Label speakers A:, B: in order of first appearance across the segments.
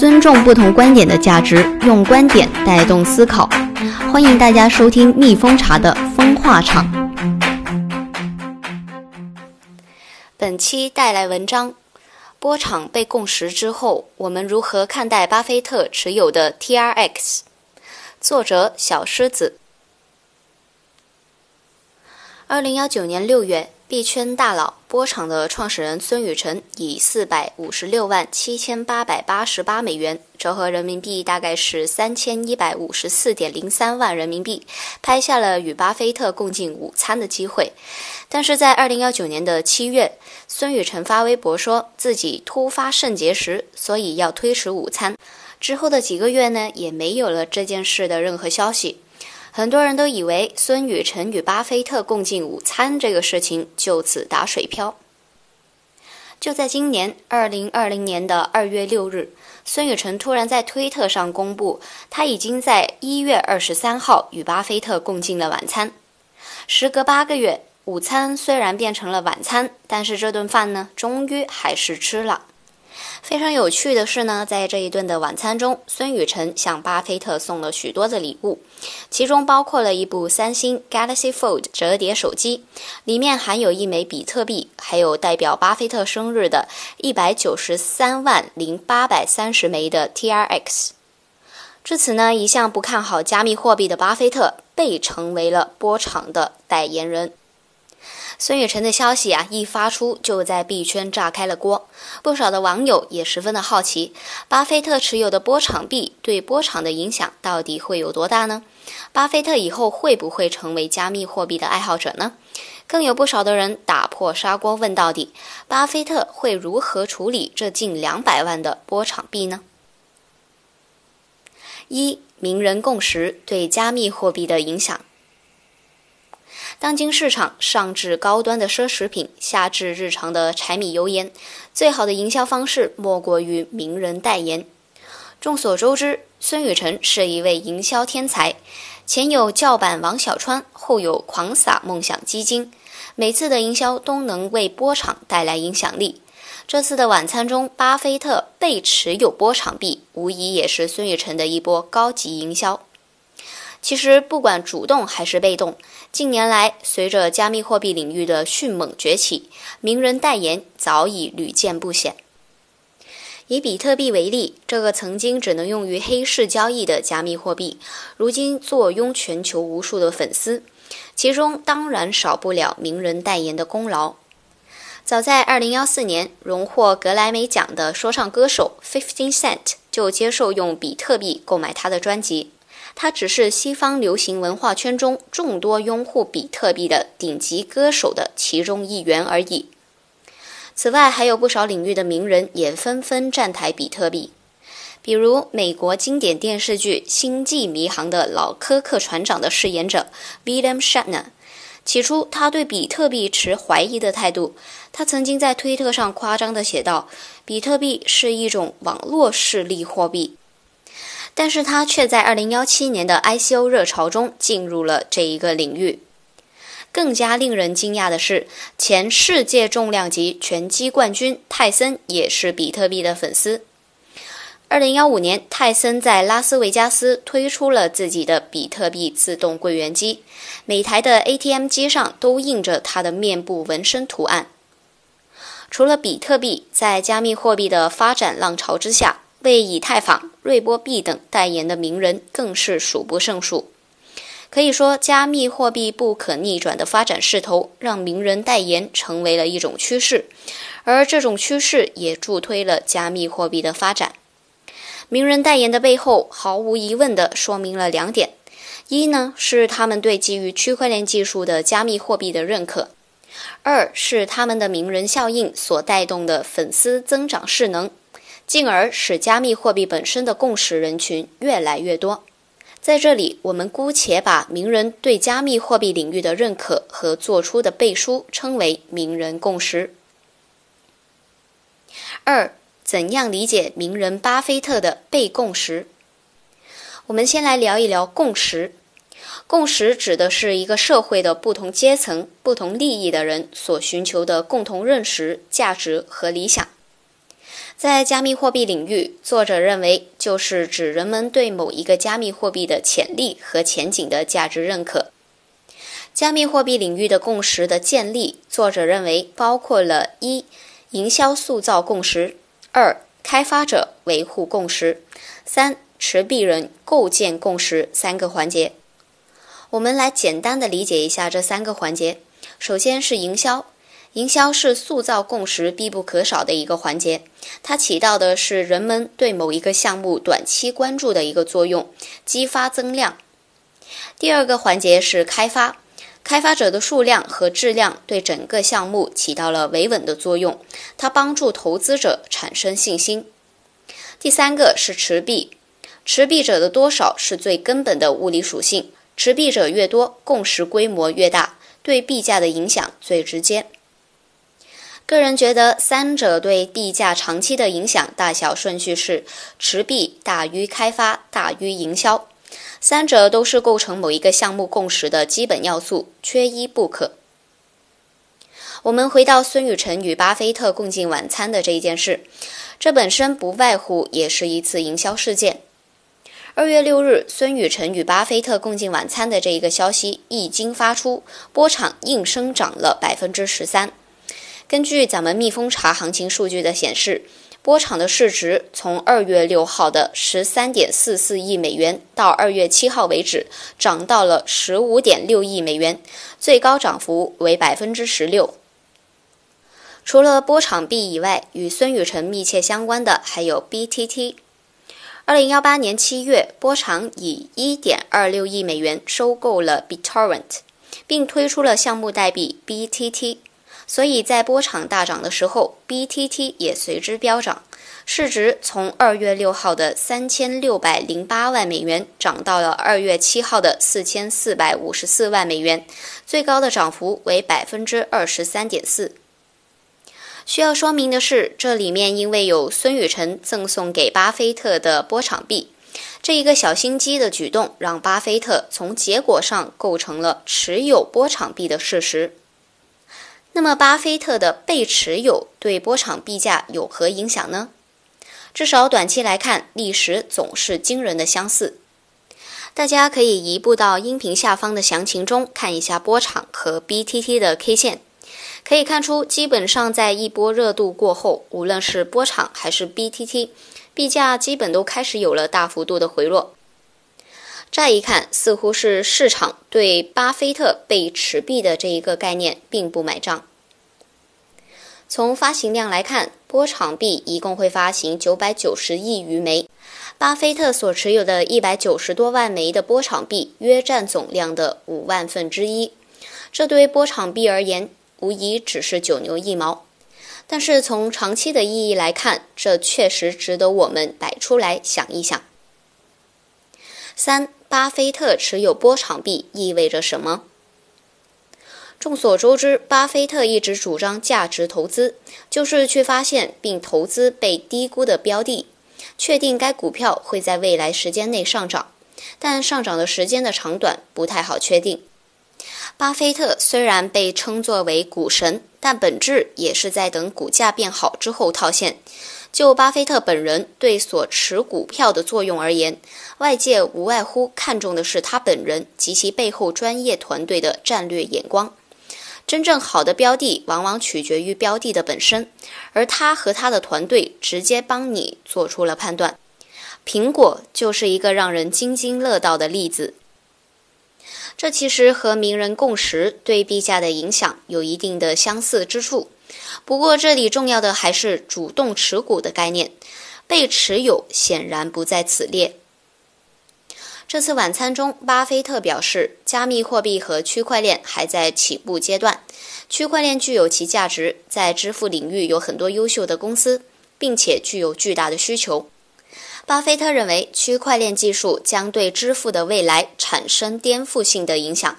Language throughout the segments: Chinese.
A: 尊重不同观点的价值，用观点带动思考。欢迎大家收听蜜蜂茶的风化场。本期带来文章：波场被共识之后，我们如何看待巴菲特持有的 TRX？作者小狮子。二零幺九年六月。币圈大佬波场的创始人孙宇晨以四百五十六万七千八百八十八美元，折合人民币大概是三千一百五十四点零三万人民币，拍下了与巴菲特共进午餐的机会。但是在二零幺九年的七月，孙宇晨发微博说自己突发肾结石，所以要推迟午餐。之后的几个月呢，也没有了这件事的任何消息。很多人都以为孙宇晨与巴菲特共进午餐这个事情就此打水漂。就在今年二零二零年的二月六日，孙宇晨突然在推特上公布，他已经在一月二十三号与巴菲特共进了晚餐。时隔八个月，午餐虽然变成了晚餐，但是这顿饭呢，终于还是吃了。非常有趣的是呢，在这一顿的晚餐中，孙宇晨向巴菲特送了许多的礼物，其中包括了一部三星 Galaxy Fold 折叠手机，里面含有一枚比特币，还有代表巴菲特生日的一百九十三万零八百三十枚的 TRX。至此呢，一向不看好加密货币的巴菲特被成为了波场的代言人。孙宇晨的消息啊，一发出就在币圈炸开了锅。不少的网友也十分的好奇，巴菲特持有的波场币对波场的影响到底会有多大呢？巴菲特以后会不会成为加密货币的爱好者呢？更有不少的人打破砂锅问到底：巴菲特会如何处理这近两百万的波场币呢？一、名人共识对加密货币的影响。当今市场上至高端的奢侈品，下至日常的柴米油盐，最好的营销方式莫过于名人代言。众所周知，孙宇晨是一位营销天才，前有叫板王小川，后有狂撒梦想基金，每次的营销都能为波场带来影响力。这次的晚餐中，巴菲特被持有波场币，无疑也是孙宇晨的一波高级营销。其实，不管主动还是被动，近年来随着加密货币领域的迅猛崛起，名人代言早已屡见不鲜。以比特币为例，这个曾经只能用于黑市交易的加密货币，如今坐拥全球无数的粉丝，其中当然少不了名人代言的功劳。早在2014年荣获格莱美奖的说唱歌手 Fifty Cent 就接受用比特币购买他的专辑。他只是西方流行文化圈中众多拥护比特币的顶级歌手的其中一员而已。此外，还有不少领域的名人也纷纷站台比特币，比如美国经典电视剧《星际迷航》的老科克船长的饰演者 William Shatner。起初，他对比特币持怀疑的态度。他曾经在推特上夸张地写道：“比特币是一种网络势力货币。”但是他却在2017年的 ICO 热潮中进入了这一个领域。更加令人惊讶的是，前世界重量级拳击冠军泰森也是比特币的粉丝。2015年，泰森在拉斯维加斯推出了自己的比特币自动柜员机，每台的 ATM 机上都印着他的面部纹身图案。除了比特币，在加密货币的发展浪潮之下，为以太坊、瑞波币等代言的名人更是数不胜数。可以说，加密货币不可逆转的发展势头，让名人代言成为了一种趋势，而这种趋势也助推了加密货币的发展。名人代言的背后，毫无疑问地说明了两点：一呢是他们对基于区块链技术的加密货币的认可；二是他们的名人效应所带动的粉丝增长势能。进而使加密货币本身的共识人群越来越多。在这里，我们姑且把名人对加密货币领域的认可和做出的背书称为名人共识。二，怎样理解名人巴菲特的被共识？我们先来聊一聊共识。共识指的是一个社会的不同阶层、不同利益的人所寻求的共同认识、价值和理想。在加密货币领域，作者认为就是指人们对某一个加密货币的潜力和前景的价值认可。加密货币领域的共识的建立，作者认为包括了一、营销塑造共识；二、开发者维护共识；三、持币人构建共识三个环节。我们来简单的理解一下这三个环节。首先是营销，营销是塑造共识必不可少的一个环节，它起到的是人们对某一个项目短期关注的一个作用，激发增量。第二个环节是开发。开发者的数量和质量对整个项目起到了维稳的作用，它帮助投资者产生信心。第三个是持币，持币者的多少是最根本的物理属性，持币者越多，共识规模越大，对币价的影响最直接。个人觉得，三者对地价长期的影响大小顺序是：持币大于开发大于营销。三者都是构成某一个项目共识的基本要素，缺一不可。我们回到孙雨晨与巴菲特共进晚餐的这一件事，这本身不外乎也是一次营销事件。二月六日，孙雨晨与巴菲特共进晚餐的这一个消息一经发出，波场应声涨了百分之十三。根据咱们蜜蜂查行情数据的显示。波场的市值从二月六号的十三点四四亿美元到二月七号为止，涨到了十五点六亿美元，最高涨幅为百分之十六。除了波场币以外，与孙宇晨密切相关的还有 BTT。二零幺八年七月，波场以一点二六亿美元收购了 BitTorrent，并推出了项目代币 BTT。所以在波场大涨的时候，BTT 也随之飙涨，市值从二月六号的三千六百零八万美元涨到了二月七号的四千四百五十四万美元，最高的涨幅为百分之二十三点四。需要说明的是，这里面因为有孙宇晨赠送给巴菲特的波场币，这一个小心机的举动，让巴菲特从结果上构成了持有波场币的事实。那么，巴菲特的被持有对波场币价有何影响呢？至少短期来看，历史总是惊人的相似。大家可以移步到音频下方的详情中看一下波场和 BTT 的 K 线，可以看出，基本上在一波热度过后，无论是波场还是 BTT，币价基本都开始有了大幅度的回落。乍一看，似乎是市场对巴菲特被持币的这一个概念并不买账。从发行量来看，波场币一共会发行九百九十亿余枚，巴菲特所持有的一百九十多万枚的波场币约占总量的五万分之一。这对波场币而言，无疑只是九牛一毛。但是从长期的意义来看，这确实值得我们摆出来想一想。三。巴菲特持有波场币意味着什么？众所周知，巴菲特一直主张价值投资，就是去发现并投资被低估的标的，确定该股票会在未来时间内上涨，但上涨的时间的长短不太好确定。巴菲特虽然被称作为股神，但本质也是在等股价变好之后套现。就巴菲特本人对所持股票的作用而言，外界无外乎看重的是他本人及其背后专业团队的战略眼光。真正好的标的往往取决于标的的本身，而他和他的团队直接帮你做出了判断。苹果就是一个让人津津乐道的例子。这其实和名人共识对币价的影响有一定的相似之处。不过，这里重要的还是主动持股的概念，被持有显然不在此列。这次晚餐中，巴菲特表示，加密货币和区块链还在起步阶段，区块链具有其价值，在支付领域有很多优秀的公司，并且具有巨大的需求。巴菲特认为，区块链技术将对支付的未来产生颠覆性的影响。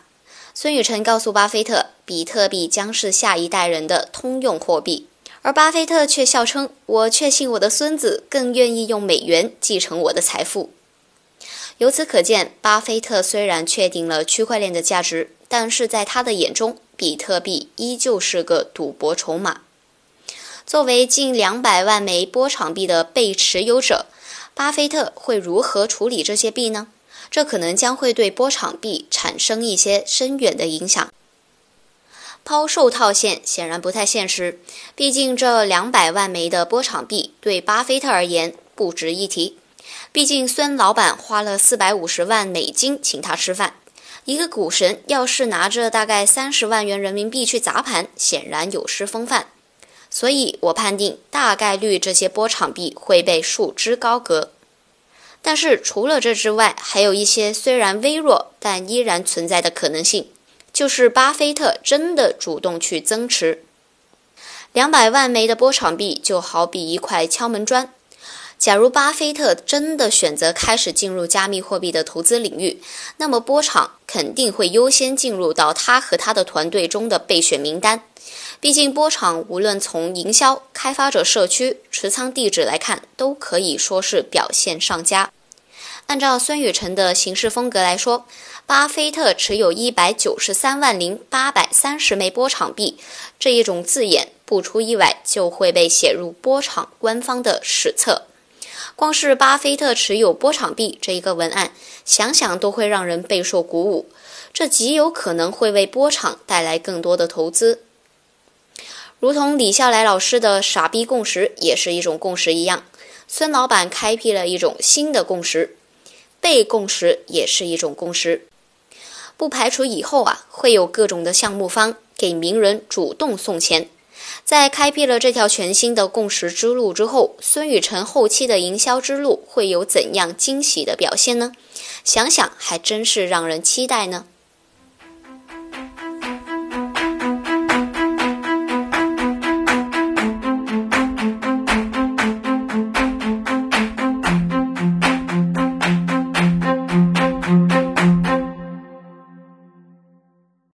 A: 孙宇晨告诉巴菲特，比特币将是下一代人的通用货币，而巴菲特却笑称：“我确信我的孙子更愿意用美元继承我的财富。”由此可见，巴菲特虽然确定了区块链的价值，但是在他的眼中，比特币依旧是个赌博筹码。作为近两百万枚波场币的被持有者，巴菲特会如何处理这些币呢？这可能将会对波场币产生一些深远的影响。抛售套现显然不太现实，毕竟这两百万枚的波场币对巴菲特而言不值一提。毕竟孙老板花了四百五十万美金请他吃饭，一个股神要是拿着大概三十万元人民币去砸盘，显然有失风范。所以我判定大概率这些波场币会被束之高阁。但是除了这之外，还有一些虽然微弱但依然存在的可能性。就是巴菲特真的主动去增持两百万枚的波场币，就好比一块敲门砖。假如巴菲特真的选择开始进入加密货币的投资领域，那么波场肯定会优先进入到他和他的团队中的备选名单。毕竟波场无论从营销、开发者社区、持仓地址来看，都可以说是表现上佳。按照孙宇晨的行事风格来说，巴菲特持有一百九十三万零八百三十枚波场币，这一种字眼不出意外就会被写入波场官方的史册。光是巴菲特持有波场币这一个文案，想想都会让人备受鼓舞。这极有可能会为波场带来更多的投资，如同李笑来老师的“傻逼共识”也是一种共识一样。孙老板开辟了一种新的共识。被共识也是一种共识，不排除以后啊会有各种的项目方给名人主动送钱。在开辟了这条全新的共识之路之后，孙宇晨后期的营销之路会有怎样惊喜的表现呢？想想还真是让人期待呢。